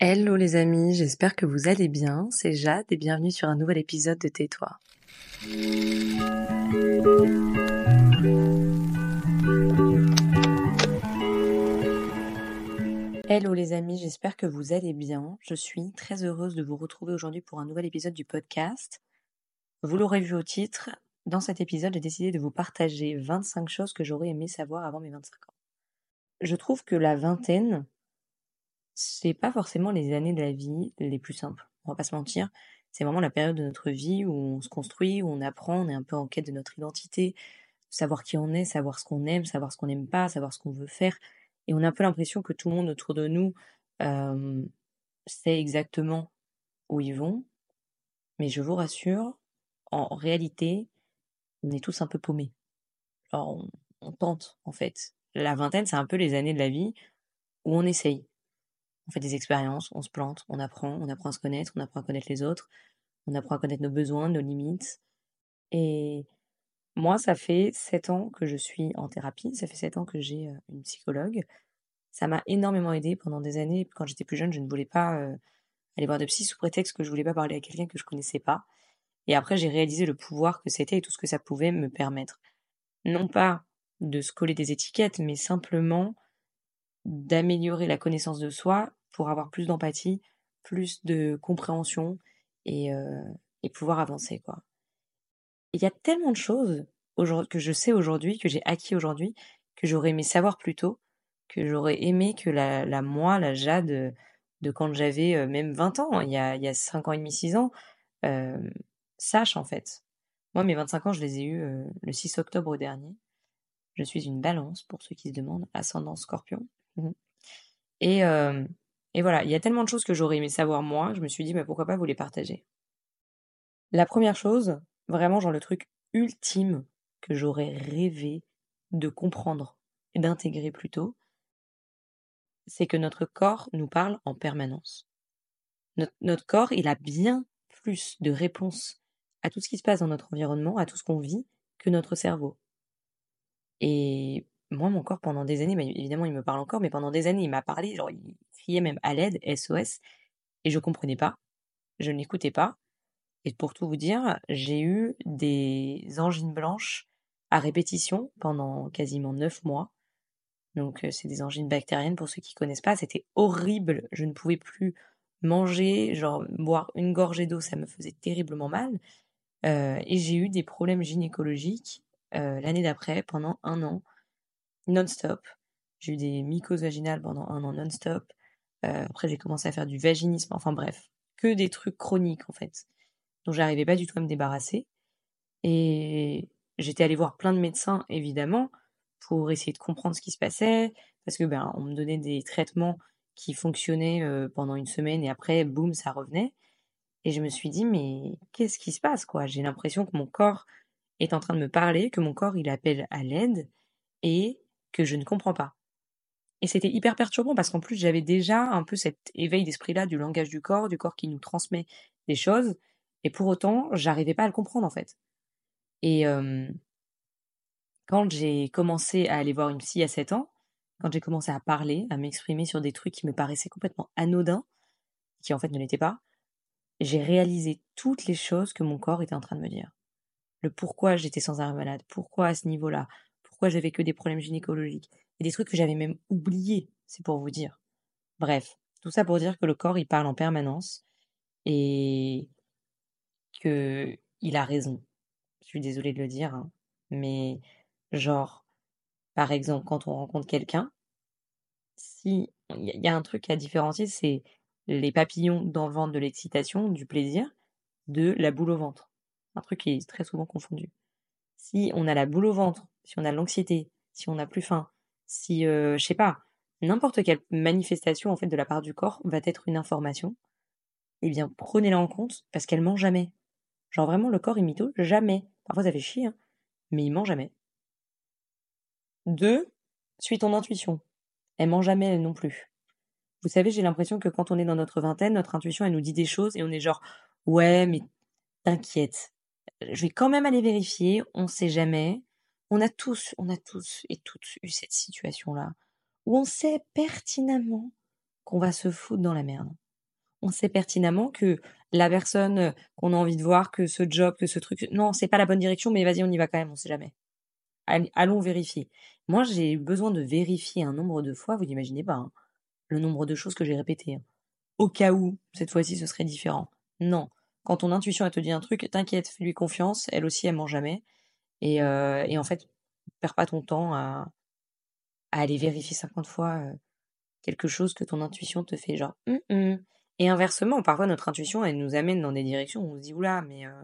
Hello les amis, j'espère que vous allez bien. C'est Jade et bienvenue sur un nouvel épisode de Tais-toi. Hello les amis, j'espère que vous allez bien. Je suis très heureuse de vous retrouver aujourd'hui pour un nouvel épisode du podcast. Vous l'aurez vu au titre, dans cet épisode, j'ai décidé de vous partager 25 choses que j'aurais aimé savoir avant mes 25 ans. Je trouve que la vingtaine, c'est pas forcément les années de la vie les plus simples. On va pas se mentir. C'est vraiment la période de notre vie où on se construit, où on apprend, on est un peu en quête de notre identité, savoir qui on est, savoir ce qu'on aime, savoir ce qu'on n'aime pas, savoir ce qu'on veut faire. Et on a un peu l'impression que tout le monde autour de nous euh, sait exactement où ils vont. Mais je vous rassure, en réalité, on est tous un peu paumés. Alors, on, on tente, en fait. La vingtaine, c'est un peu les années de la vie où on essaye on fait des expériences, on se plante, on apprend, on apprend à se connaître, on apprend à connaître les autres, on apprend à connaître nos besoins, nos limites. Et moi, ça fait sept ans que je suis en thérapie, ça fait sept ans que j'ai euh, une psychologue. Ça m'a énormément aidé pendant des années. Quand j'étais plus jeune, je ne voulais pas euh, aller voir de psy sous prétexte que je voulais pas parler à quelqu'un que je connaissais pas. Et après, j'ai réalisé le pouvoir que c'était et tout ce que ça pouvait me permettre. Non pas de se coller des étiquettes, mais simplement d'améliorer la connaissance de soi pour avoir plus d'empathie, plus de compréhension et, euh, et pouvoir avancer quoi. Il y a tellement de choses que je sais aujourd'hui, que j'ai acquis aujourd'hui, que j'aurais aimé savoir plus tôt, que j'aurais aimé que la, moi, la Jade de quand j'avais euh, même 20 ans, il y a, il y a 5 ans et demi, 6 ans, euh, sache en fait. Moi, mes 25 ans, je les ai eus euh, le 6 octobre dernier. Je suis une balance, pour ceux qui se demandent, ascendant scorpion. Mmh et, euh, et voilà, il y a tellement de choses que j'aurais aimé savoir moi, je me suis dit, mais pourquoi pas vous les partager? La première chose, vraiment genre le truc ultime que j'aurais rêvé de comprendre et d'intégrer plutôt, c'est que notre corps nous parle en permanence. Notre, notre, corps, il a bien plus de réponses à tout ce qui se passe dans notre environnement, à tout ce qu'on vit, que notre cerveau. Et moi, mon corps, pendant des années, évidemment, il me parle encore, mais pendant des années, il m'a parlé, genre, il criait même à l'aide, SOS, et je comprenais pas, je n'écoutais pas. Et pour tout vous dire, j'ai eu des angines blanches à répétition pendant quasiment neuf mois. Donc, c'est des angines bactériennes, pour ceux qui connaissent pas, c'était horrible, je ne pouvais plus manger, genre, boire une gorgée d'eau, ça me faisait terriblement mal. Euh, et j'ai eu des problèmes gynécologiques euh, l'année d'après, pendant un an non-stop. J'ai eu des mycoses vaginales pendant un an non-stop. Euh, après, j'ai commencé à faire du vaginisme. Enfin bref, que des trucs chroniques en fait, dont j'arrivais pas du tout à me débarrasser. Et j'étais allée voir plein de médecins, évidemment, pour essayer de comprendre ce qui se passait, parce que ben on me donnait des traitements qui fonctionnaient euh, pendant une semaine et après, boum, ça revenait. Et je me suis dit, mais qu'est-ce qui se passe quoi? J'ai l'impression que mon corps est en train de me parler, que mon corps il appelle à l'aide et que je ne comprends pas. Et c'était hyper perturbant parce qu'en plus, j'avais déjà un peu cet éveil d'esprit-là du langage du corps, du corps qui nous transmet des choses. Et pour autant, j'arrivais pas à le comprendre, en fait. Et quand j'ai commencé à aller voir une psy à 7 ans, quand j'ai commencé à parler, à m'exprimer sur des trucs qui me paraissaient complètement anodins, qui en fait ne l'étaient pas, j'ai réalisé toutes les choses que mon corps était en train de me dire. Le pourquoi j'étais sans arrêt malade, pourquoi à ce niveau-là, pourquoi j'avais que des problèmes gynécologiques, et des trucs que j'avais même oubliés, c'est pour vous dire. Bref, tout ça pour dire que le corps, il parle en permanence, et que il a raison. Je suis désolée de le dire, hein, mais genre, par exemple, quand on rencontre quelqu'un, si il y a un truc à différencier, c'est les papillons dans le ventre de l'excitation, du plaisir, de la boule au ventre. Un truc qui est très souvent confondu. Si on a la boule au ventre, si on a l'anxiété, si on n'a plus faim, si, euh, je sais pas, n'importe quelle manifestation en fait de la part du corps va être une information, eh bien prenez-la en compte parce qu'elle ment jamais. Genre vraiment le corps il mytho jamais. Parfois ça fait chier, hein, mais il ment jamais. Deux, suis ton intuition. Elle ment jamais elle non plus. Vous savez, j'ai l'impression que quand on est dans notre vingtaine, notre intuition, elle nous dit des choses et on est genre, ouais, mais t'inquiète. Je vais quand même aller vérifier, on sait jamais. On a tous, on a tous et toutes eu cette situation-là où on sait pertinemment qu'on va se foutre dans la merde. On sait pertinemment que la personne qu'on a envie de voir, que ce job, que ce truc, non, c'est pas la bonne direction, mais vas-y, on y va quand même, on sait jamais. Allons vérifier. Moi, j'ai eu besoin de vérifier un nombre de fois, vous n'imaginez pas. Hein le nombre de choses que j'ai répétées. Hein. Au cas où, cette fois-ci, ce serait différent. Non. Quand ton intuition, elle te dit un truc, t'inquiète, fais-lui confiance. Elle aussi, elle ment jamais. Et, euh, et en fait, perds pas ton temps à, aller vérifier 50 fois euh, quelque chose que ton intuition te fait genre hum, hum. et inversement parfois notre intuition elle nous amène dans des directions où on se dit oula mais euh,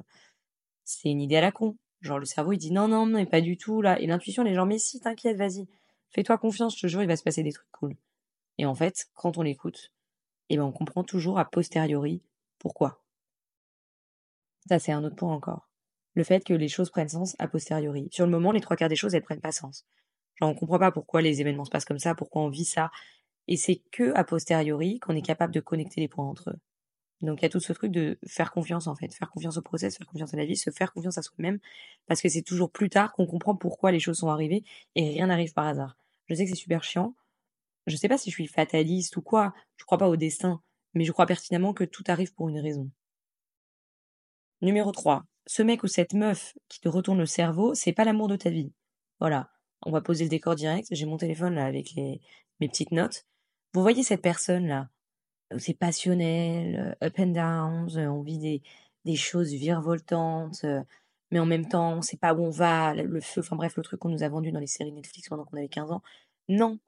c'est une idée à la con genre le cerveau il dit non non non pas du tout là et l'intuition elle est genre mais si t'inquiète vas-y fais-toi confiance je te jure il va se passer des trucs cool et en fait, quand on l'écoute, eh ben on comprend toujours a posteriori pourquoi. Ça, c'est un autre point encore. Le fait que les choses prennent sens a posteriori. Sur le moment, les trois quarts des choses, elles prennent pas sens. Genre, on comprend pas pourquoi les événements se passent comme ça, pourquoi on vit ça. Et c'est que a posteriori qu'on est capable de connecter les points entre eux. Donc, il y a tout ce truc de faire confiance, en fait. Faire confiance au process, faire confiance à la vie, se faire confiance à soi-même. Parce que c'est toujours plus tard qu'on comprend pourquoi les choses sont arrivées et rien n'arrive par hasard. Je sais que c'est super chiant, je sais pas si je suis fataliste ou quoi, je crois pas au destin, mais je crois pertinemment que tout arrive pour une raison. Numéro 3. Ce mec ou cette meuf qui te retourne le cerveau, c'est pas l'amour de ta vie. Voilà. On va poser le décor direct. J'ai mon téléphone là avec les, mes petites notes. Vous voyez cette personne là C'est passionnel, up and downs, on vit des, des choses virevoltantes, mais en même temps, on sait pas où on va, le feu, enfin bref, le truc qu'on nous a vendu dans les séries Netflix pendant qu'on avait 15 ans. Non,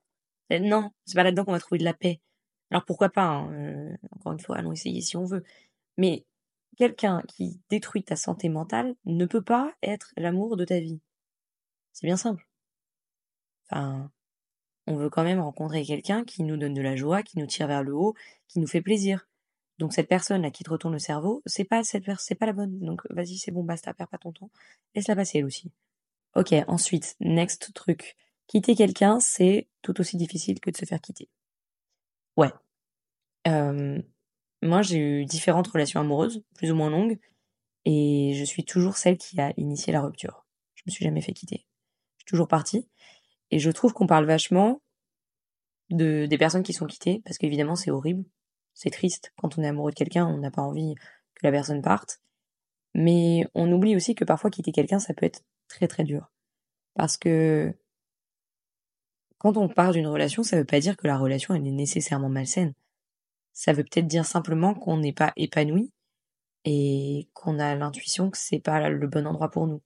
non, c'est pas là-dedans qu'on va trouver de la paix. Alors pourquoi pas, hein, euh, encore une fois, allons essayer si on veut. Mais quelqu'un qui détruit ta santé mentale ne peut pas être l'amour de ta vie. C'est bien simple. Enfin, on veut quand même rencontrer quelqu'un qui nous donne de la joie, qui nous tire vers le haut, qui nous fait plaisir. Donc cette personne là qui te retourne le cerveau, c'est pas cette c'est pas la bonne. Donc vas-y, c'est bon, basta, perds pas ton temps. Laisse-la passer elle aussi. Ok, ensuite, next truc. Quitter quelqu'un, c'est tout aussi difficile que de se faire quitter. Ouais. Euh, moi, j'ai eu différentes relations amoureuses, plus ou moins longues, et je suis toujours celle qui a initié la rupture. Je me suis jamais fait quitter. Je suis toujours partie. Et je trouve qu'on parle vachement de, des personnes qui sont quittées, parce qu'évidemment, c'est horrible. C'est triste. Quand on est amoureux de quelqu'un, on n'a pas envie que la personne parte. Mais on oublie aussi que parfois quitter quelqu'un, ça peut être très très dur. Parce que quand on part d'une relation, ça veut pas dire que la relation est nécessairement malsaine. Ça veut peut-être dire simplement qu'on n'est pas épanoui et qu'on a l'intuition que c'est pas le bon endroit pour nous.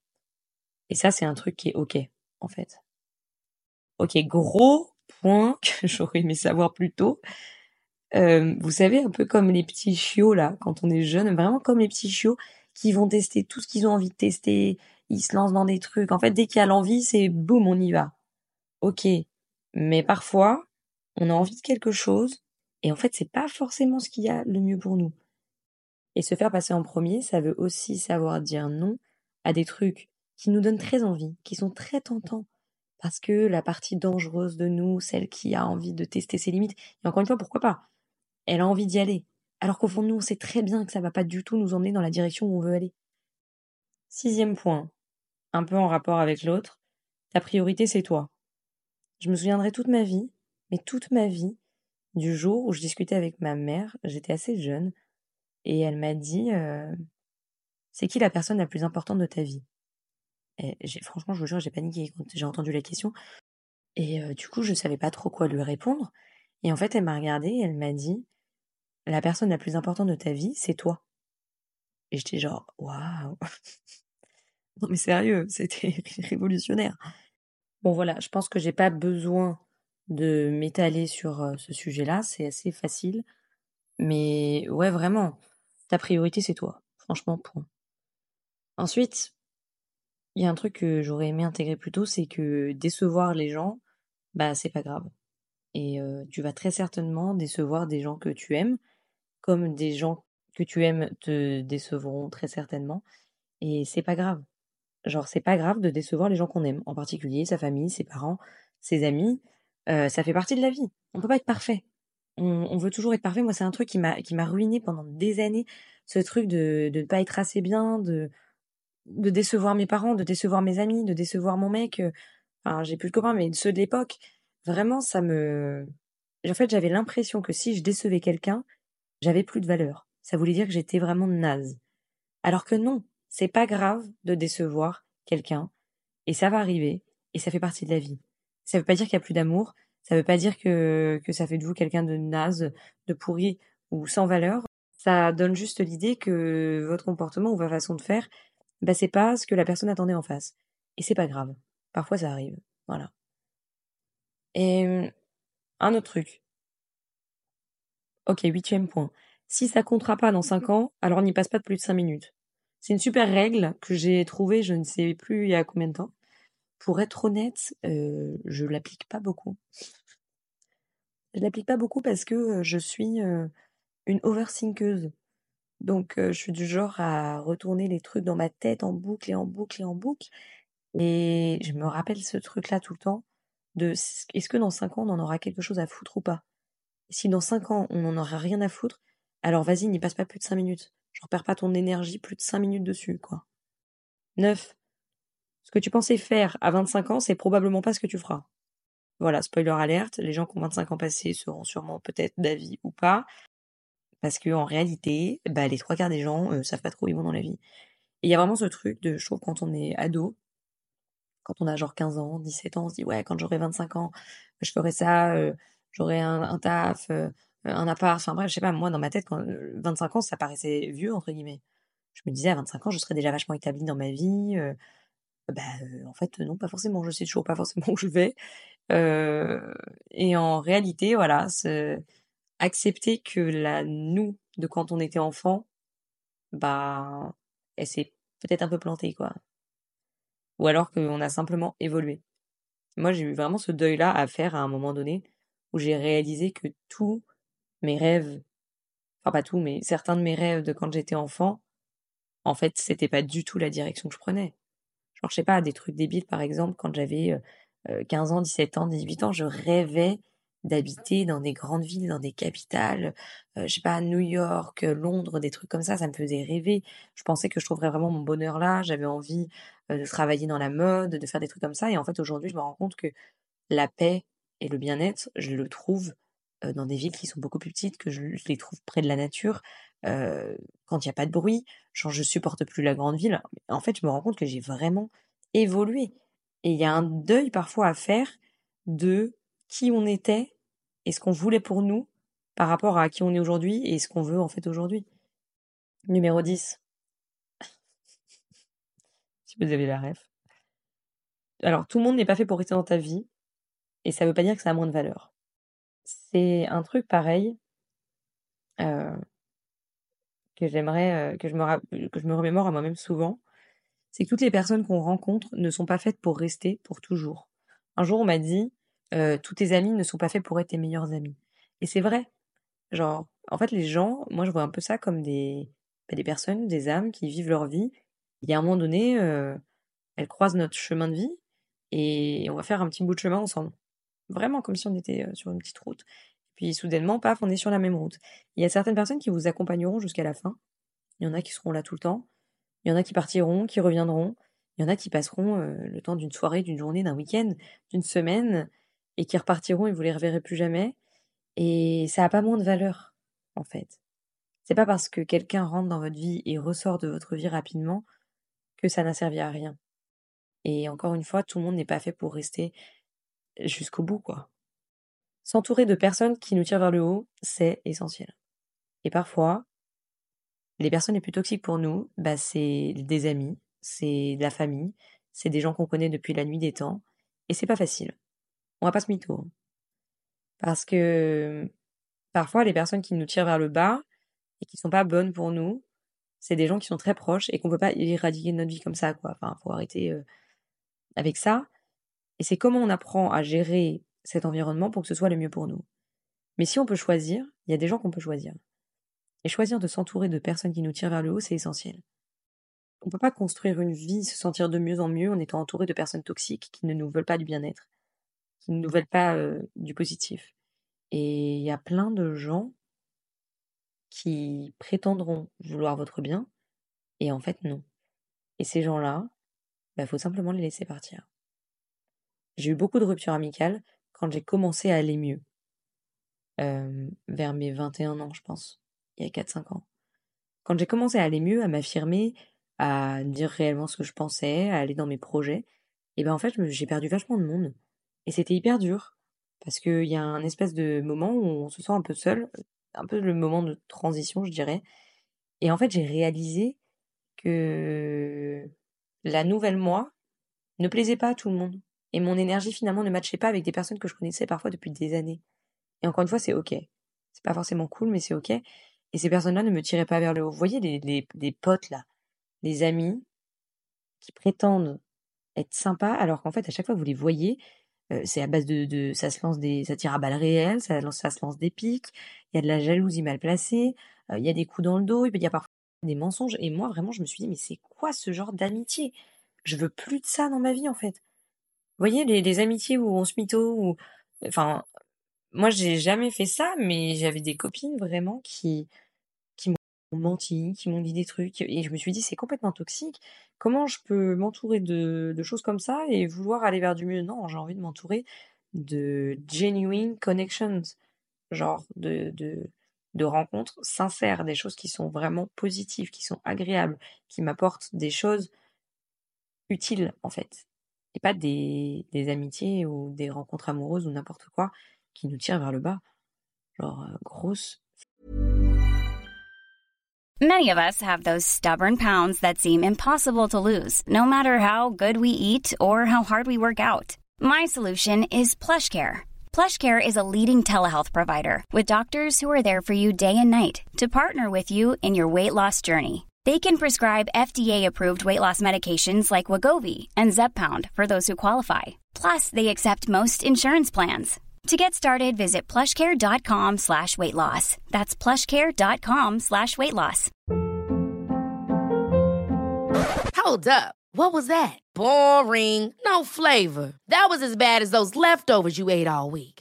Et ça, c'est un truc qui est ok, en fait. Ok, gros point que j'aurais aimé savoir plus tôt. Euh, vous savez, un peu comme les petits chiots là, quand on est jeune, vraiment comme les petits chiots qui vont tester tout ce qu'ils ont envie de tester. Ils se lancent dans des trucs. En fait, dès qu'il y a l'envie, c'est boum, on y va. Ok, mais parfois, on a envie de quelque chose, et en fait, c'est pas forcément ce qu'il y a le mieux pour nous. Et se faire passer en premier, ça veut aussi savoir dire non à des trucs qui nous donnent très envie, qui sont très tentants. parce que la partie dangereuse de nous, celle qui a envie de tester ses limites, et encore une fois, pourquoi pas? Elle a envie d'y aller. Alors qu'au fond de nous, on sait très bien que ça va pas du tout nous emmener dans la direction où on veut aller. Sixième point, un peu en rapport avec l'autre, ta priorité c'est toi. Je me souviendrai toute ma vie, mais toute ma vie, du jour où je discutais avec ma mère, j'étais assez jeune, et elle m'a dit euh, C'est qui la personne la plus importante de ta vie? Et Franchement, je vous jure, j'ai paniqué quand j'ai entendu la question. Et euh, du coup, je savais pas trop quoi lui répondre. Et en fait, elle m'a regardée et elle m'a dit La personne la plus importante de ta vie, c'est toi. Et j'étais genre Waouh Non mais sérieux, c'était révolutionnaire. Bon voilà, je pense que j'ai pas besoin de m'étaler sur ce sujet-là, c'est assez facile. Mais ouais, vraiment, ta priorité c'est toi. Franchement, point. Ensuite, il y a un truc que j'aurais aimé intégrer plus tôt, c'est que décevoir les gens, bah c'est pas grave. Et tu vas très certainement décevoir des gens que tu aimes, comme des gens que tu aimes te décevront très certainement. Et c'est pas grave. Genre, c'est pas grave de décevoir les gens qu'on aime, en particulier sa famille, ses parents, ses amis. Euh, ça fait partie de la vie. On peut pas être parfait. On, veut toujours être parfait. Moi, c'est un truc qui m'a qui m'a ruiné pendant des années. Ce truc de de ne pas être assez bien, de de décevoir mes parents, de décevoir mes amis, de décevoir mon mec. Euh, enfin, j'ai plus de copains, mais ceux de l'époque. Vraiment, ça me. En fait, j'avais l'impression que si je décevais quelqu'un, j'avais plus de valeur. Ça voulait dire que j'étais vraiment naze. Alors que non, c'est pas grave de décevoir quelqu'un, et ça va arriver, et ça fait partie de la vie. Ça veut pas dire qu'il y a plus d'amour, ça veut pas dire que, que ça fait de vous quelqu'un de naze, de pourri ou sans valeur. Ça donne juste l'idée que votre comportement ou votre façon de faire, bah c'est pas ce que la personne attendait en face. Et c'est pas grave. Parfois ça arrive. Voilà. Et un autre truc. Ok, huitième point. Si ça comptera pas dans cinq ans, alors n'y passe pas de plus de cinq minutes. C'est une super règle que j'ai trouvée, je ne sais plus il y a combien de temps. Pour être honnête, euh, je l'applique pas beaucoup. Je l'applique pas beaucoup parce que euh, je suis euh, une overthinkeuse. Donc je suis du genre à retourner les trucs dans ma tête en boucle et en boucle et en boucle. Et je me rappelle ce truc-là tout le temps de est-ce que dans cinq ans on en aura quelque chose à foutre ou pas? Si dans cinq ans on n'en aura rien à foutre, alors vas-y, n'y passe pas plus de cinq minutes. Genre, perds pas ton énergie plus de 5 minutes dessus, quoi. 9. Ce que tu pensais faire à 25 ans, c'est probablement pas ce que tu feras. Voilà, spoiler alerte, les gens qui ont 25 ans passés seront sûrement peut-être d'avis ou pas. Parce que en réalité, bah, les trois quarts des gens euh, savent pas trop où ils vont dans la vie. Et il y a vraiment ce truc de, je trouve, quand on est ado, quand on a genre 15 ans, 17 ans, on se dit, ouais, quand j'aurai 25 ans, je ferai ça, euh, j'aurai un, taf, euh, un appart, enfin bref, je sais pas, moi dans ma tête, quand 25 euh, ans, ça paraissait vieux, entre guillemets. Je me disais, à 25 ans, je serais déjà vachement établie dans ma vie. Bah, en fait, non, pas forcément, je sais toujours pas forcément où je vais. et en réalité, voilà, accepter que la nous de quand on était enfant, bah, elle s'est peut-être un peu plantée, quoi. Ou alors qu'on a simplement évolué. Moi, j'ai eu vraiment ce deuil-là à faire à un moment donné où j'ai réalisé que tout mes rêves, enfin pas tout, mais certains de mes rêves de quand j'étais enfant, en fait, c'était pas du tout la direction que je prenais. Genre, je sais pas, des trucs débiles, par exemple, quand j'avais 15 ans, 17 ans, 18 ans, je rêvais d'habiter dans des grandes villes, dans des capitales, je sais pas, New York, Londres, des trucs comme ça, ça me faisait rêver. Je pensais que je trouverais vraiment mon bonheur là, j'avais envie de travailler dans la mode, de faire des trucs comme ça, et en fait aujourd'hui je me rends compte que la paix et le bien-être, je le trouve dans des villes qui sont beaucoup plus petites, que je, les trouve près de la nature, quand il n'y a pas de bruit, genre je supporte plus la grande ville. En fait, je me rends compte que j'ai vraiment évolué. Et il y a un deuil parfois à faire de qui on était et ce qu'on voulait pour nous par rapport à qui on est aujourd'hui et ce qu'on veut en fait aujourd'hui. Numéro 10. si vous avez la ref. Alors, tout le monde n'est pas fait pour rester dans ta vie, et ça ne veut pas dire que ça a moins de valeur c'est un truc pareil euh, que j'aimerais, euh, que, je me remémore à moi-même souvent. C'est que toutes les personnes qu'on rencontre ne sont pas faites pour rester pour toujours. Un jour, on m'a dit, euh, tous tes amis ne sont pas faits pour être tes meilleurs amis. Et c'est vrai. Genre, en fait, les gens, moi, je vois un peu ça comme des, bah, des personnes, des âmes qui vivent leur vie. Il y un moment donné, elles croisent notre chemin de vie et on va faire un petit bout de chemin ensemble. Vraiment comme si on était sur une petite route. Puis soudainement, paf, on est sur la même route. Il y a certaines personnes qui vous accompagneront jusqu'à la fin. Il y en a qui seront là tout le temps. Il y en a qui partiront, qui reviendront. Il y en a qui passeront le temps d'une soirée, d'une journée, d'un week-end, d'une semaine, et qui repartiront et vous les reverrez plus jamais. Et ça n'a pas moins de valeur, en fait. C'est pas parce que quelqu'un rentre dans votre vie et ressort de votre vie rapidement que ça n'a servi à rien. Et encore une fois, tout le monde n'est pas fait pour rester jusqu'au bout, quoi. S'entourer de personnes qui nous tirent vers le haut, c'est essentiel. Et parfois, les personnes les plus toxiques pour nous, bah, c'est des amis, c'est de la famille, c'est des gens qu'on connaît depuis la nuit des temps, et c'est pas facile. On va pas se mytho. Hein. Parce que parfois, les personnes qui nous tirent vers le bas et qui sont pas bonnes pour nous, c'est des gens qui sont très proches et qu'on peut pas éradiquer de notre vie comme ça, quoi. Enfin, faut arrêter euh, avec ça. Et c'est comment on apprend à gérer cet environnement pour que ce soit le mieux pour nous. Mais si on peut choisir, il y a des gens qu'on peut choisir. Et choisir de s'entourer de personnes qui nous tirent vers le haut, c'est essentiel. On ne peut pas construire une vie, se sentir de mieux en mieux en étant entouré de personnes toxiques qui ne nous veulent pas du bien-être, qui ne nous veulent pas euh, du positif. Et il y a plein de gens qui prétendront vouloir votre bien, et en fait non. Et ces gens-là, il bah, faut simplement les laisser partir. J'ai eu beaucoup de ruptures amicales quand j'ai commencé à aller mieux. Euh, vers mes 21 ans, je pense, il y a 4-5 ans. Quand j'ai commencé à aller mieux, à m'affirmer, à dire réellement ce que je pensais, à aller dans mes projets, et ben en fait, j'ai perdu vachement de monde. Et c'était hyper dur. Parce qu'il y a un espèce de moment où on se sent un peu seul, un peu le moment de transition, je dirais. Et en fait, j'ai réalisé que la nouvelle moi ne plaisait pas à tout le monde. Et mon énergie finalement ne matchait pas avec des personnes que je connaissais parfois depuis des années. Et encore une fois, c'est ok. C'est pas forcément cool, mais c'est ok. Et ces personnes-là ne me tiraient pas vers le haut. Vous voyez les, potes là, les amis qui prétendent être sympas, alors qu'en fait, à chaque fois vous les voyez, euh, c'est à base de, de, ça se lance des, ça tire à balles réelles, ça, ça se lance des pics, il y a de la jalousie mal placée, euh, il y a des coups dans le dos, il y a parfois des mensonges. Et moi, vraiment, je me suis dit, mais c'est quoi ce genre d'amitié? Je veux plus de ça dans ma vie, en fait. Voyez, les, amitiés où on se mytho, ou, enfin, moi, j'ai jamais fait ça, mais j'avais des copines vraiment qui, qui m'ont menti, qui m'ont dit des trucs, et je me suis dit, c'est complètement toxique. Comment je peux m'entourer de, choses comme ça et vouloir aller vers du mieux? Non, j'ai envie de m'entourer de genuine connections, genre de rencontres sincères, des choses qui sont vraiment positives, qui sont agréables, qui m'apportent des choses utiles en fait et pas des, des amitiés ou des rencontres amoureuses ou n'importe quoi qui nous tirent vers le bas. Genre, euh, grosse. Many of us have those stubborn pounds that seem impossible to lose, no matter how good we eat or how hard we work out. My solution is PlushCare. PlushCare is a leading telehealth provider with doctors who are there for you day and night to partner with you in your weight loss journey. They can prescribe FDA-approved weight loss medications like Wagovi and Zepbound for those who qualify. Plus, they accept most insurance plans. To get started, visit plushcare.com slash weight loss. That's plushcare.com slash weight loss. Hold up. What was that? Boring. No flavor. That was as bad as those leftovers you ate all week.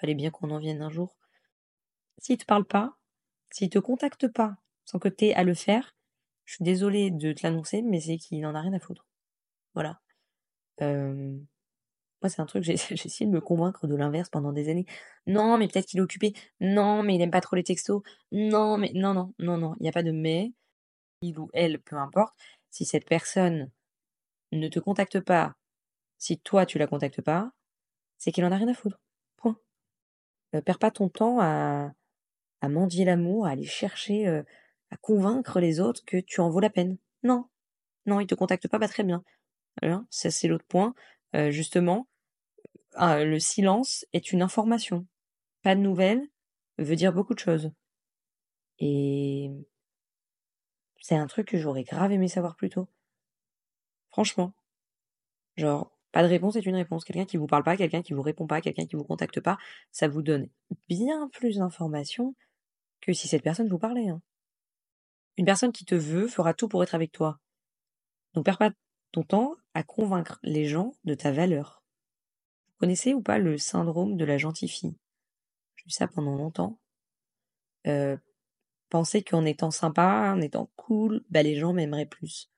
fallait bien qu'on en vienne un jour. S'il te parle pas, s'il te contacte pas sans que tu aies à le faire, je suis désolée de te l'annoncer, mais c'est qu'il n'en a rien à foutre. Voilà. Euh, moi, c'est un truc, j'ai essayé de me convaincre de l'inverse pendant des années. Non, mais peut-être qu'il est occupé. Non, mais il aime pas trop les textos. Non, mais non, non, non, non. Il n'y a pas de mais. Il ou elle, peu importe. Si cette personne ne te contacte pas, si toi tu la contactes pas, c'est qu'il en a rien à foutre. Point. Euh, perds pas ton temps à, à mendier l'amour, à aller chercher, euh, à convaincre les autres que tu en vaux la peine. Non. Non, il te contacte pas, bah très bien. ça c'est l'autre point. Euh, justement, ah, le silence est une information. Pas de nouvelles veut dire beaucoup de choses. Et c'est un truc que j'aurais grave aimé savoir plus tôt. Franchement. Genre, pas de réponse est une réponse. Quelqu'un qui vous parle pas, quelqu'un qui vous répond pas, quelqu'un qui vous contacte pas, ça vous donne bien plus d'informations que si cette personne vous parlait. Hein. Une personne qui te veut fera tout pour être avec toi. Donc perds pas ton temps à convaincre les gens de ta valeur. Vous connaissez ou pas le syndrome de la gentille fille? J'ai eu ça pendant longtemps. Euh, penser qu'en étant sympa, en étant cool, bah les gens m'aimeraient plus.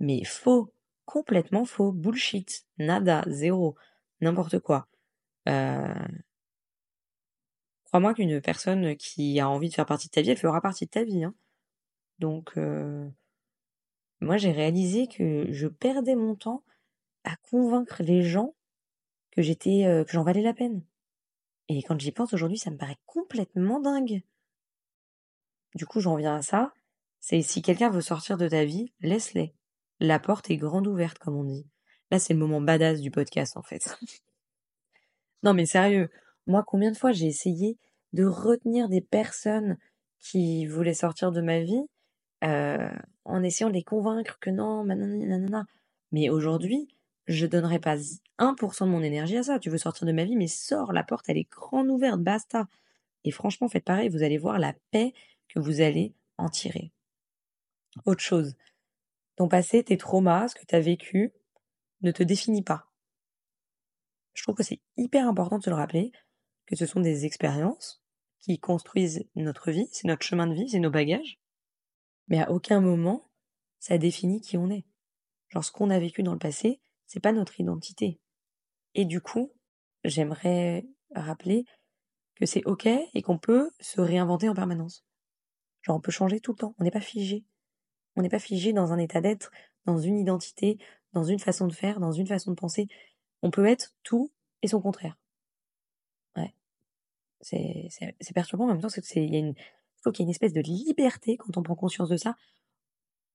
Mais faux, complètement faux, bullshit, nada, zéro, n'importe quoi. Euh... Crois-moi qu'une personne qui a envie de faire partie de ta vie, elle fera partie de ta vie. Hein. Donc, euh... moi j'ai réalisé que je perdais mon temps à convaincre les gens que j'étais, euh, que j'en valais la peine. Et quand j'y pense aujourd'hui, ça me paraît complètement dingue. Du coup, j'en viens à ça. C'est si quelqu'un veut sortir de ta vie, laisse-les. La porte est grande ouverte, comme on dit. Là, c'est le moment badass du podcast, en fait. non, mais sérieux, moi, combien de fois j'ai essayé de retenir des personnes qui voulaient sortir de ma vie euh, en essayant de les convaincre que non, nanana. Mais aujourd'hui, je donnerai pas 1% de mon énergie à ça. Tu veux sortir de ma vie, mais sors, la porte, elle est grande ouverte, basta. Et franchement, faites pareil, vous allez voir la paix que vous allez en tirer. Autre chose, ton passé, tes traumas, ce que tu as vécu, ne te définit pas. Je trouve que c'est hyper important de se le rappeler, que ce sont des expériences qui construisent notre vie, c'est notre chemin de vie, c'est nos bagages, mais à aucun moment ça définit qui on est. Genre ce qu'on a vécu dans le passé, c'est pas notre identité. Et du coup, j'aimerais rappeler que c'est ok et qu'on peut se réinventer en permanence. Genre, on peut changer tout le temps. On n'est pas figé. On n'est pas figé dans un état d'être, dans une identité, dans une façon de faire, dans une façon de penser. On peut être tout et son contraire. Ouais. C'est, perturbant en même temps, c'est, y a une, qu'il y a une espèce de liberté quand on prend conscience de ça.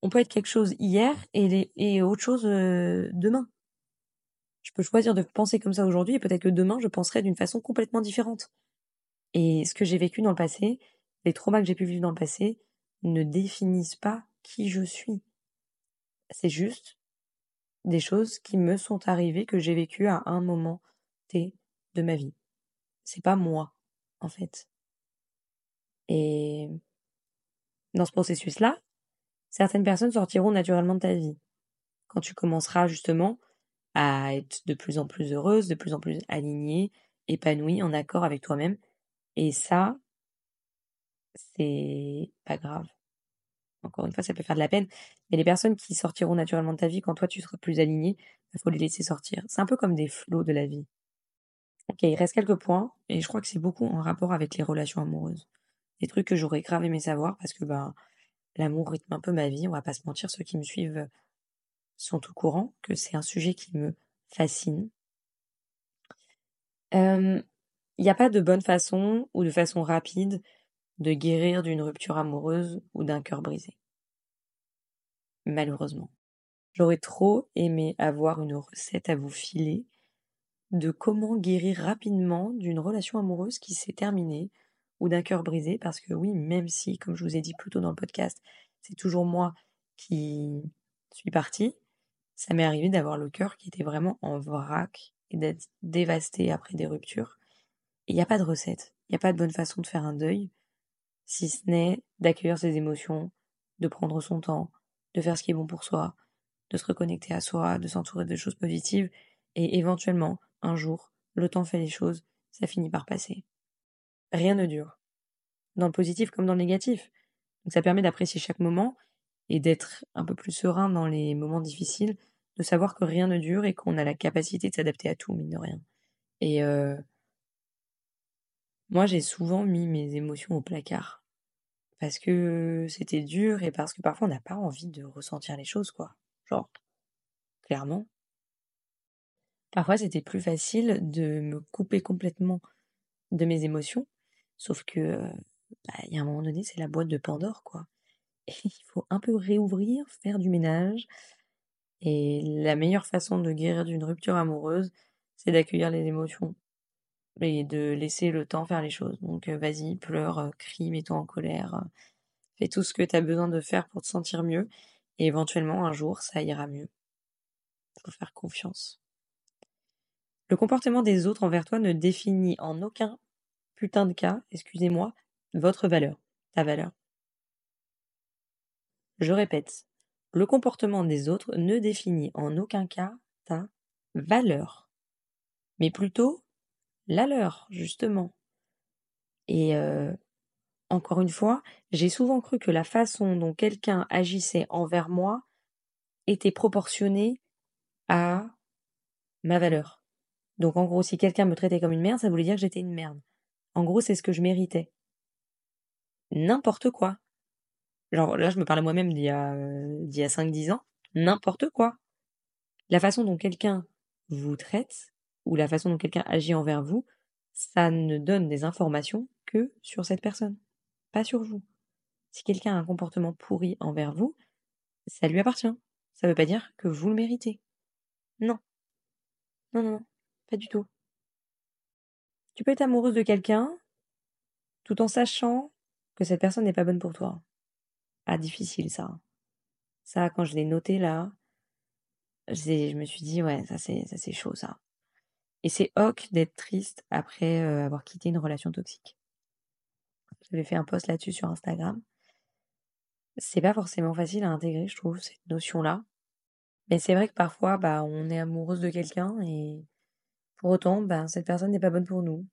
On peut être quelque chose hier et, et autre chose euh, demain. Je peux choisir de penser comme ça aujourd'hui et peut-être que demain je penserai d'une façon complètement différente. Et ce que j'ai vécu dans le passé, les traumas que j'ai pu vivre dans le passé ne définissent pas qui je suis. C'est juste des choses qui me sont arrivées, que j'ai vécues à un moment T de ma vie. C'est pas moi, en fait. Et dans ce processus-là, certaines personnes sortiront naturellement de ta vie. Quand tu commenceras justement à être de plus en plus heureuse, de plus en plus alignée, épanouie, en accord avec toi-même. Et ça, c'est pas grave. Encore une fois, ça peut faire de la peine. Mais les personnes qui sortiront naturellement de ta vie quand toi tu seras plus aligné, il faut les laisser sortir. C'est un peu comme des flots de la vie. Ok, il reste quelques points, et je crois que c'est beaucoup en rapport avec les relations amoureuses. Des trucs que j'aurais grave aimé savoir parce que ben l'amour rythme un peu ma vie, on va pas se mentir, ceux qui me suivent sont au courant que c'est un sujet qui me fascine. Il n'y a pas de bonne façon ou de façon rapide de guérir d'une rupture amoureuse ou d'un cœur brisé. Malheureusement. J'aurais trop aimé avoir une recette à vous filer de comment guérir rapidement d'une relation amoureuse qui s'est terminée ou d'un cœur brisé parce que oui, même si, comme je vous ai dit plus tôt dans le podcast, c'est toujours moi qui suis partie, ça m'est arrivé d'avoir le cœur qui était vraiment en vrac et d'être dévasté après des ruptures. Il n'y a pas de recette, il n'y a pas de bonne façon de faire un deuil si ce n'est d'accueillir ses émotions, de prendre son temps, de faire ce qui est bon pour soi, de se reconnecter à soi, de s'entourer de choses positives, et éventuellement, un jour, le temps fait les choses, ça finit par passer. Rien ne dure. Dans le positif comme dans le négatif. Donc ça permet d'apprécier chaque moment et d'être un peu plus serein dans les moments difficiles, de savoir que rien ne dure et qu'on a la capacité de s'adapter à tout, mine de rien. Et euh, moi, j'ai souvent mis mes émotions au placard. Parce que c'était dur et parce que parfois on n'a pas envie de ressentir les choses, quoi. Genre, clairement. Parfois, c'était plus facile de me couper complètement de mes émotions. Sauf que, bah, il y a un moment donné, c'est la boîte de Pandore, quoi. Il faut un peu réouvrir, faire du ménage. Et la meilleure façon de guérir d'une rupture amoureuse, c'est d'accueillir les émotions et de laisser le temps faire les choses. Donc vas-y, pleure, crie, mets-toi en colère, fais tout ce que tu as besoin de faire pour te sentir mieux et éventuellement un jour ça ira mieux. Faut faire confiance. Le comportement des autres envers toi ne définit en aucun putain de cas, excusez-moi, votre valeur, ta valeur. Je répète, le comportement des autres ne définit en aucun cas ta valeur, mais plutôt la leur, justement. Et euh, encore une fois, j'ai souvent cru que la façon dont quelqu'un agissait envers moi était proportionnée à ma valeur. Donc en gros, si quelqu'un me traitait comme une merde, ça voulait dire que j'étais une merde. En gros, c'est ce que je méritais. N'importe quoi. Genre là, je me parle à moi-même d'il y a, d'il y a 5-10 ans. N'importe quoi. La façon dont quelqu'un vous traite, ou la façon dont quelqu'un agit envers vous, ça ne donne des informations que sur cette personne, pas sur vous. Si quelqu'un a un comportement pourri envers vous, ça lui appartient. Ça ne veut pas dire que vous le méritez. Non. Non, non, non, pas du tout. Tu peux être amoureuse de quelqu'un tout en sachant que cette personne n'est pas bonne pour toi. Ah, difficile ça. Ça, quand je l'ai noté là, je me suis dit, ouais, ça c'est, ça c'est chaud ça. Et c'est ok d'être triste après euh, avoir quitté une relation toxique. J'avais fait un post là-dessus sur Instagram. C'est pas forcément facile à intégrer, je trouve, cette notion-là. Mais c'est vrai que parfois, bah, on est amoureuse de quelqu'un et pour autant, bah, cette personne n'est pas bonne pour nous.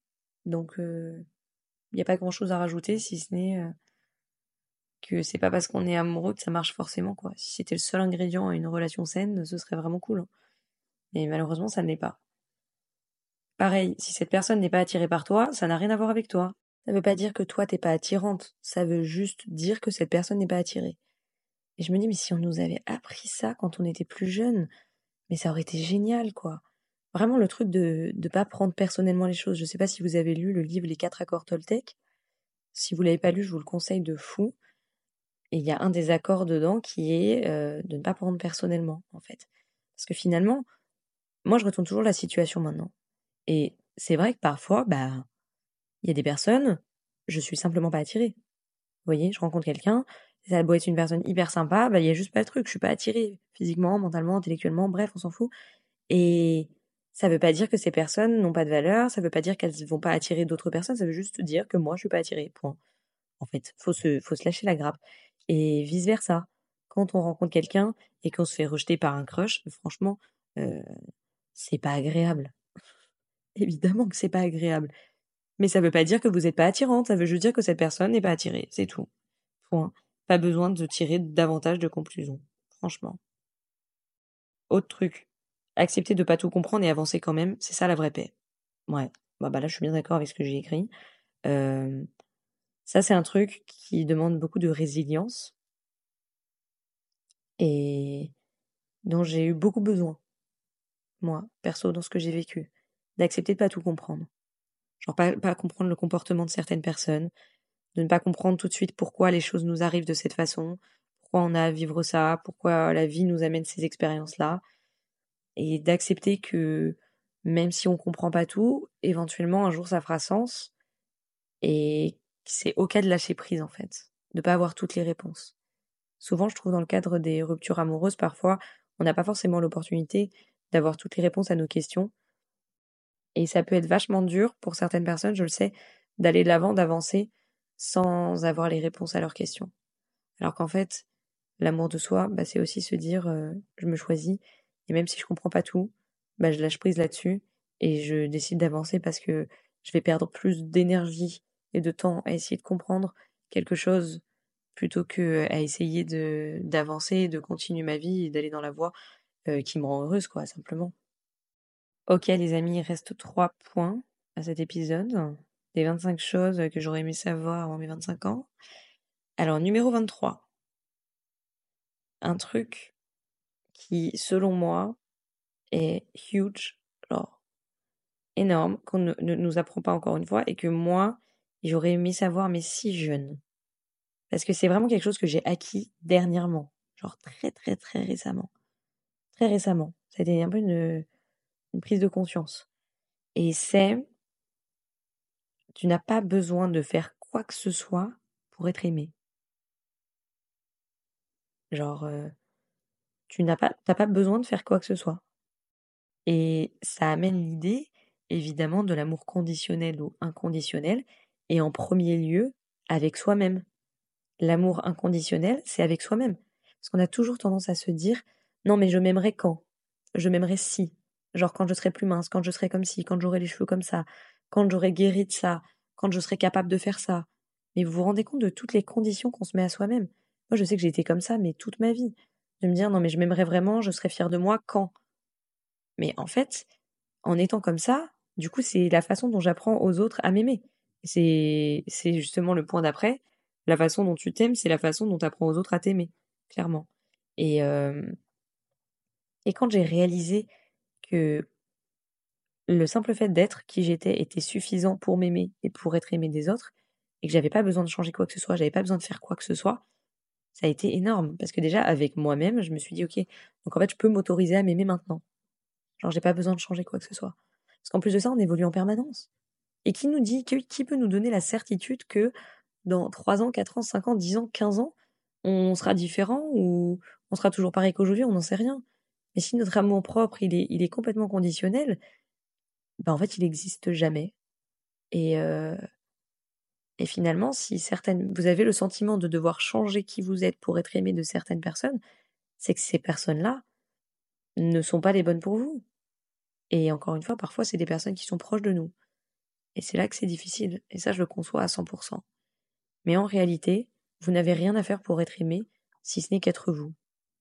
Donc, il euh, n'y a pas grand-chose à rajouter si ce n'est euh, que c'est pas parce qu'on est amoureux que ça marche forcément, quoi. Si c'était le seul ingrédient à une relation saine, ce serait vraiment cool. Hein. Mais malheureusement, ça ne l'est pas. Pareil, si cette personne n'est pas attirée par toi, ça n'a rien à voir avec toi. Ça ne veut pas dire que toi t'es pas attirante, ça veut juste dire que cette personne n'est pas attirée. Et je me dis, mais si on nous avait appris ça quand on était plus jeune, mais ça aurait été génial, quoi. Vraiment le truc de ne pas prendre personnellement les choses. Je ne sais pas si vous avez lu le livre Les quatre accords Toltec. Si vous l'avez pas lu, je vous le conseille de fou. Et il y a un des accords dedans qui est euh, de ne pas prendre personnellement, en fait. Parce que finalement, moi je retourne toujours la situation maintenant. Et c'est vrai que parfois, bah, il y a des personnes, je suis simplement pas attirée. Vous voyez, je rencontre quelqu'un, ça doit être une personne hyper sympa, bah, il y a juste pas de truc, je suis pas attirée, physiquement, mentalement, intellectuellement, bref, on s'en fout. Et ça veut pas dire que ces personnes n'ont pas de valeur, ça veut pas dire qu'elles vont pas attirer d'autres personnes, ça veut juste dire que moi, je suis pas attirée, point. En fait, faut se, faut se lâcher la grappe. Et vice versa. Quand on rencontre quelqu'un et qu'on se fait rejeter par un crush, franchement, euh, c'est pas agréable. Évidemment que c'est pas agréable. Mais ça veut pas dire que vous n'êtes pas attirante, ça veut juste dire que cette personne n'est pas attirée, c'est tout. Point. Pas besoin de tirer davantage de conclusions. Franchement. Autre truc. Accepter de pas tout comprendre et avancer quand même, c'est ça la vraie paix. Ouais. Bah, bah là, je suis bien d'accord avec ce que j'ai écrit. Euh, ça, c'est un truc qui demande beaucoup de résilience et dont j'ai eu beaucoup besoin, moi, perso, dans ce que j'ai vécu d'accepter de pas tout comprendre. Genre pas, pas comprendre le comportement de certaines personnes, de ne pas comprendre tout de suite pourquoi les choses nous arrivent de cette façon, pourquoi on a à vivre ça, pourquoi la vie nous amène ces expériences-là, et d'accepter que même si on comprend pas tout, éventuellement un jour ça fera sens, et c'est ok de lâcher prise en fait, de pas avoir toutes les réponses. Souvent, je trouve dans le cadre des ruptures amoureuses, parfois, on n'a pas forcément l'opportunité d'avoir toutes les réponses à nos questions, et ça peut être vachement dur pour certaines personnes, je le sais, d'aller de l'avant, d'avancer sans avoir les réponses à leurs questions. Alors qu'en fait, l'amour de soi, bah, c'est aussi se dire euh, je me choisis et même si je comprends pas tout, bah, je lâche prise là-dessus et je décide d'avancer parce que je vais perdre plus d'énergie et de temps à essayer de comprendre quelque chose plutôt que à essayer de d'avancer, de continuer ma vie et d'aller dans la voie euh, qui me rend heureuse, quoi, simplement. Ok les amis, il reste trois points à cet épisode. Des 25 choses que j'aurais aimé savoir avant mes 25 ans. Alors numéro 23. Un truc qui, selon moi, est huge, genre énorme, qu'on ne, nous apprend pas encore une fois, et que moi, j'aurais aimé savoir, mais si jeune. Parce que c'est vraiment quelque chose que j'ai acquis dernièrement, genre très très très récemment. Très récemment. C'était un peu une, une prise de conscience. Et c'est, tu n'as pas besoin de faire quoi que ce soit pour être aimé. Genre, euh, tu n'as pas, t'as pas besoin de faire quoi que ce soit. Et ça amène l'idée, évidemment, de l'amour conditionnel ou inconditionnel, et en premier lieu, avec soi-même. L'amour inconditionnel, c'est avec soi-même. Parce qu'on a toujours tendance à se dire, non mais je m'aimerais quand? Je m'aimerais si. Genre quand je serai plus mince, quand je serai comme ci, quand j'aurai les cheveux comme ça, quand j'aurai guéri de ça, quand je serai capable de faire ça. Mais vous vous rendez compte de toutes les conditions qu'on se met à soi-même? Moi, je sais que j'ai été comme ça, mais toute ma vie. De me dire, non, mais je m'aimerais vraiment, je serais fière de moi quand? Mais en fait, en étant comme ça, du coup, c'est la façon dont j'apprends aux autres à m'aimer. C'est, justement le point d'après. La façon dont tu t'aimes, c'est la façon dont tu apprends aux autres à t'aimer, clairement. Et, euh, et quand j'ai réalisé que le simple fait d'être qui j'étais était suffisant pour m'aimer et pour être aimé des autres, et que j'avais pas besoin de changer quoi que ce soit, j'avais pas besoin de faire quoi que ce soit, ça a été énorme. Parce que déjà, avec moi-même, je me suis dit, ok, donc en fait, je peux m'autoriser à m'aimer maintenant. Genre, j'ai pas besoin de changer quoi que ce soit. Parce qu'en plus de ça, on évolue en permanence. Et qui nous dit, qui peut nous donner la certitude que dans 3 ans, 4 ans, 5 ans, 10 ans, 15 ans, on sera différent ou on sera toujours pareil qu'aujourd'hui, on n'en sait rien. Mais si notre amour propre, il est, complètement conditionnel, ben en fait, il n'existe jamais. Et, euh, et finalement, si certaines, vous avez le sentiment de devoir changer qui vous êtes pour être aimé de certaines personnes, c'est que ces personnes-là ne sont pas les bonnes pour vous. Et encore une fois, parfois, c'est des personnes qui sont proches de nous. Et c'est là que c'est difficile. Et ça, je le conçois à 100%. Mais en réalité, vous n'avez rien à faire pour être aimé, si ce n'est qu'être vous.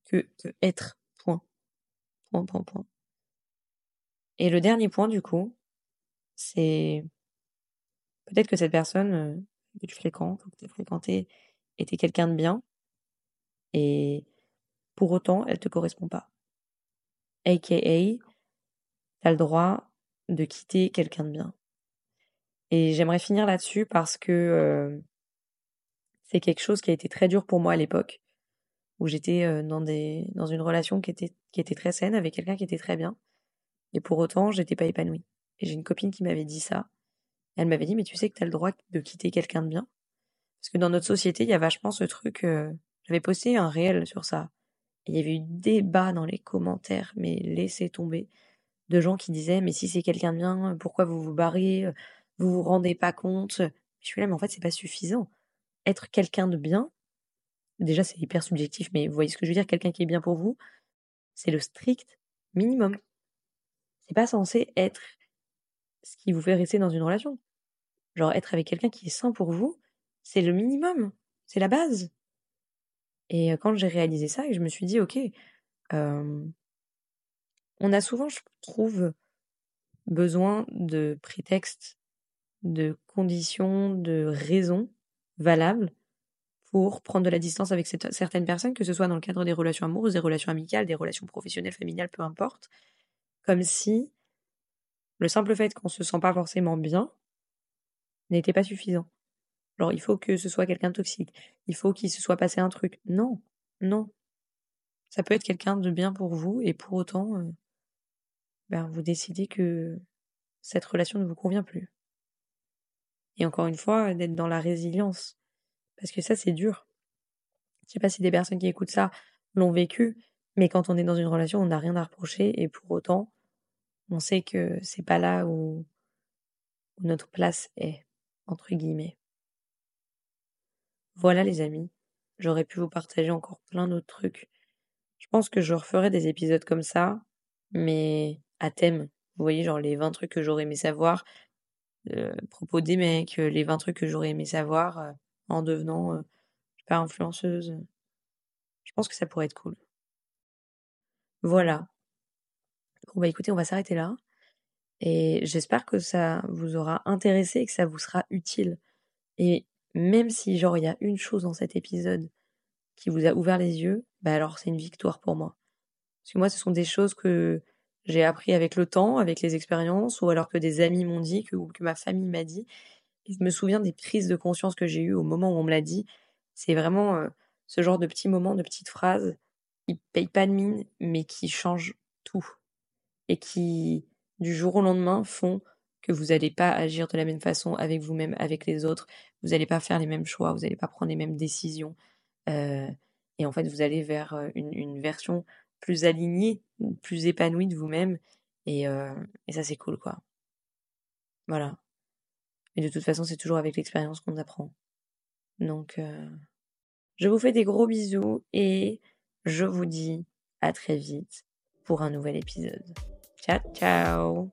Que être. Point. Et le dernier point, du coup, c'est peut-être que cette personne euh, que tu fréquentes que tu as fréquenté était quelqu'un de bien, et pour autant, elle te correspond pas. AKA, tu as le droit de quitter quelqu'un de bien. Et j'aimerais finir là-dessus parce que euh, c'est quelque chose qui a été très dur pour moi à l'époque, où j'étais euh, dans, des, dans une relation qui était, qui était très saine avec quelqu'un qui était très bien. Et pour autant, j'étais pas épanouie. Et j'ai une copine qui m'avait dit ça. Elle m'avait dit, mais tu sais que tu as le droit de quitter quelqu'un de bien. Parce que dans notre société, il y a vachement ce truc. Euh, j'avais posté un réel sur ça. Il y avait eu débat dans les commentaires, mais laissez tomber, de gens qui disaient, mais si c'est quelqu'un de bien, pourquoi vous vous barrez Vous vous rendez pas compte? Je suis là, mais en fait, c'est pas suffisant. Être quelqu'un de bien, déjà, c'est hyper subjectif, mais vous voyez ce que je veux dire Quelqu'un qui est bien pour vous, c'est le strict minimum. C'est pas censé être ce qui vous fait rester dans une relation. Genre être avec quelqu'un qui est sain pour vous, c'est le minimum, c'est la base. Et quand j'ai réalisé ça, et je me suis dit, ok, on a souvent, je trouve, besoin de prétextes, de conditions, de raisons valables pour prendre de la distance avec certaines personnes, que ce soit dans le cadre des relations amoureuses, des relations amicales, des relations professionnelles, familiales, peu importe, comme si le simple fait qu'on se sent pas forcément bien n'était pas suffisant. Alors il faut que ce soit quelqu'un toxique, il faut qu'il se soit passé un truc. Non, non. Ça peut être quelqu'un de bien pour vous et pour autant, euh, ben, vous décidez que cette relation ne vous convient plus. Et encore une fois, d'être dans la résilience. Parce que ça, c'est dur. Je sais pas si des personnes qui écoutent ça l'ont vécu, mais quand on est dans une relation, on n'a rien à reprocher et pour autant, on sait que c'est pas là où, notre place est, entre guillemets. Voilà les amis, j'aurais pu vous partager encore plein d'autres trucs. Je pense que je referai des épisodes comme ça, mais à thème. Vous voyez, genre les 20 trucs que j'aurais aimé savoir euh, propos des mecs, euh, les 20 trucs que j'aurais aimé savoir euh, en devenant, euh, pas, influenceuse. Je pense que ça pourrait être cool. Voilà. Bon, bah écoutez, on va s'arrêter là. Et j'espère que ça vous aura intéressé et que ça vous sera utile. Et même si, genre, il y a une chose dans cet épisode qui vous a ouvert les yeux, bah alors c'est une victoire pour moi. Parce que moi, ce sont des choses que j'ai appris avec le temps, avec les expériences, ou alors que des amis m'ont dit, ou que ma famille m'a dit. Je me souviens des prises de conscience que j'ai eues au moment où on me l'a dit. C'est vraiment euh, ce genre de petits moments, de petites phrases qui payent pas de mine, mais qui changent tout et qui du jour au lendemain font que vous n'allez pas agir de la même façon avec vous-même, avec les autres, vous n'allez pas faire les mêmes choix, vous n'allez pas prendre les mêmes décisions. Euh, et en fait, vous allez vers euh, une, version plus alignée, plus épanouie de vous-même. Et, et ça, c'est cool, quoi. Voilà. Et de toute façon, c'est toujours avec l'expérience qu'on apprend. Donc, je vous fais des gros bisous et je vous dis à très vite pour un nouvel épisode. Ciao, ciao